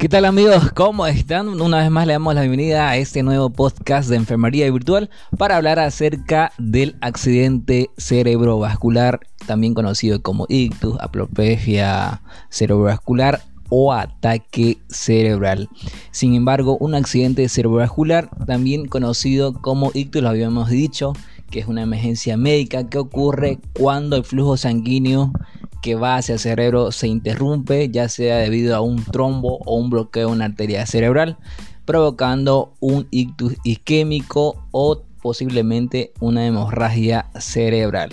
¿Qué tal amigos? ¿Cómo están? Una vez más le damos la bienvenida a este nuevo podcast de enfermería virtual para hablar acerca del accidente cerebrovascular, también conocido como ictus, aplopefia cerebrovascular o ataque cerebral. Sin embargo, un accidente cerebrovascular, también conocido como ictus, lo habíamos dicho, que es una emergencia médica que ocurre cuando el flujo sanguíneo que va hacia el cerebro se interrumpe, ya sea debido a un trombo o un bloqueo en una arteria cerebral, provocando un ictus isquémico o posiblemente una hemorragia cerebral.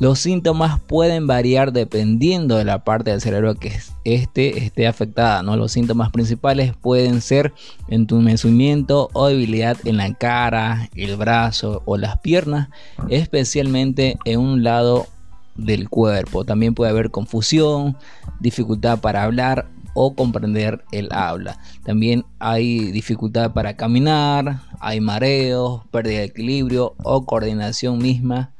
Los síntomas pueden variar dependiendo de la parte del cerebro que este esté afectada. ¿no? Los síntomas principales pueden ser entumecimiento o debilidad en la cara, el brazo o las piernas, especialmente en un lado del cuerpo. También puede haber confusión, dificultad para hablar o comprender el habla. También hay dificultad para caminar, hay mareos, pérdida de equilibrio o coordinación misma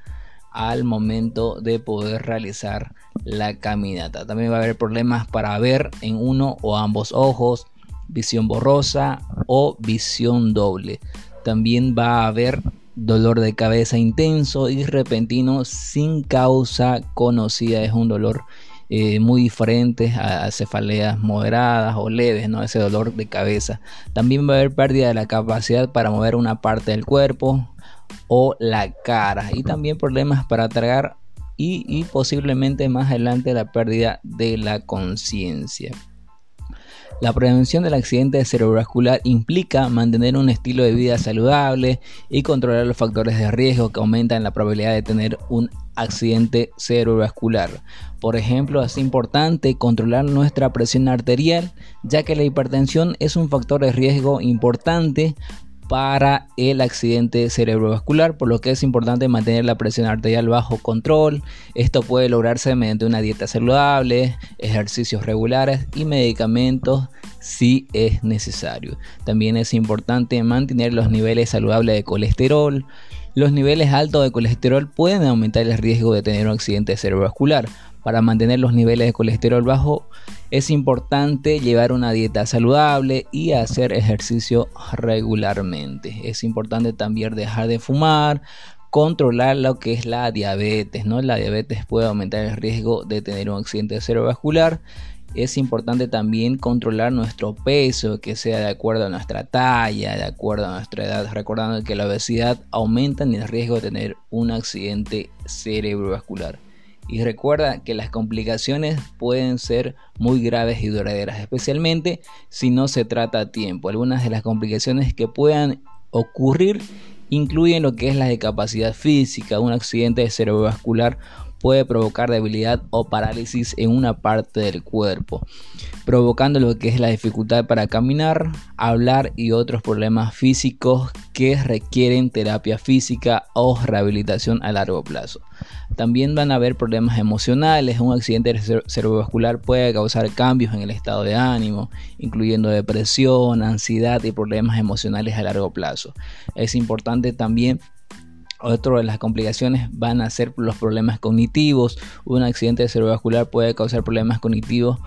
al momento de poder realizar la caminata. También va a haber problemas para ver en uno o ambos ojos, visión borrosa o visión doble. También va a haber dolor de cabeza intenso y repentino sin causa conocida. Es un dolor eh, muy diferente a cefaleas moderadas o leves, ¿no? ese dolor de cabeza. También va a haber pérdida de la capacidad para mover una parte del cuerpo o la cara y también problemas para tragar y, y posiblemente más adelante la pérdida de la conciencia. La prevención del accidente cerebrovascular implica mantener un estilo de vida saludable y controlar los factores de riesgo que aumentan la probabilidad de tener un accidente cerebrovascular. Por ejemplo, es importante controlar nuestra presión arterial, ya que la hipertensión es un factor de riesgo importante para el accidente cerebrovascular, por lo que es importante mantener la presión arterial bajo control. Esto puede lograrse mediante una dieta saludable, ejercicios regulares y medicamentos si es necesario. También es importante mantener los niveles saludables de colesterol. Los niveles altos de colesterol pueden aumentar el riesgo de tener un accidente cerebrovascular. Para mantener los niveles de colesterol bajo es importante llevar una dieta saludable y hacer ejercicio regularmente. Es importante también dejar de fumar, controlar lo que es la diabetes, ¿no? La diabetes puede aumentar el riesgo de tener un accidente cerebrovascular. Es importante también controlar nuestro peso, que sea de acuerdo a nuestra talla, de acuerdo a nuestra edad, recordando que la obesidad aumenta el riesgo de tener un accidente cerebrovascular. Y recuerda que las complicaciones pueden ser muy graves y duraderas, especialmente si no se trata a tiempo. Algunas de las complicaciones que puedan ocurrir incluyen lo que es la discapacidad física, un accidente cerebrovascular puede provocar debilidad o parálisis en una parte del cuerpo, provocando lo que es la dificultad para caminar, hablar y otros problemas físicos que requieren terapia física o rehabilitación a largo plazo. También van a haber problemas emocionales, un accidente cerebrovascular puede causar cambios en el estado de ánimo, incluyendo depresión, ansiedad y problemas emocionales a largo plazo. Es importante también otro de las complicaciones van a ser los problemas cognitivos. Un accidente cerebrovascular puede causar problemas cognitivos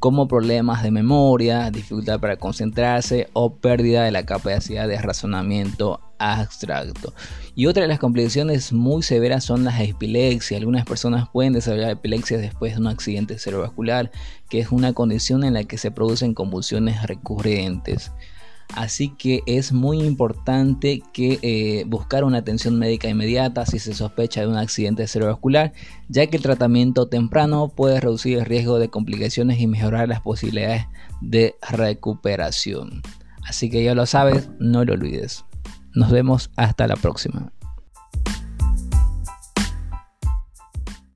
como problemas de memoria, dificultad para concentrarse o pérdida de la capacidad de razonamiento abstracto. Y otra de las complicaciones muy severas son las epilepsias. Algunas personas pueden desarrollar epilepsia después de un accidente cerebrovascular, que es una condición en la que se producen convulsiones recurrentes. Así que es muy importante que eh, buscar una atención médica inmediata si se sospecha de un accidente cerebrovascular, ya que el tratamiento temprano puede reducir el riesgo de complicaciones y mejorar las posibilidades de recuperación. Así que ya lo sabes, no lo olvides. Nos vemos hasta la próxima.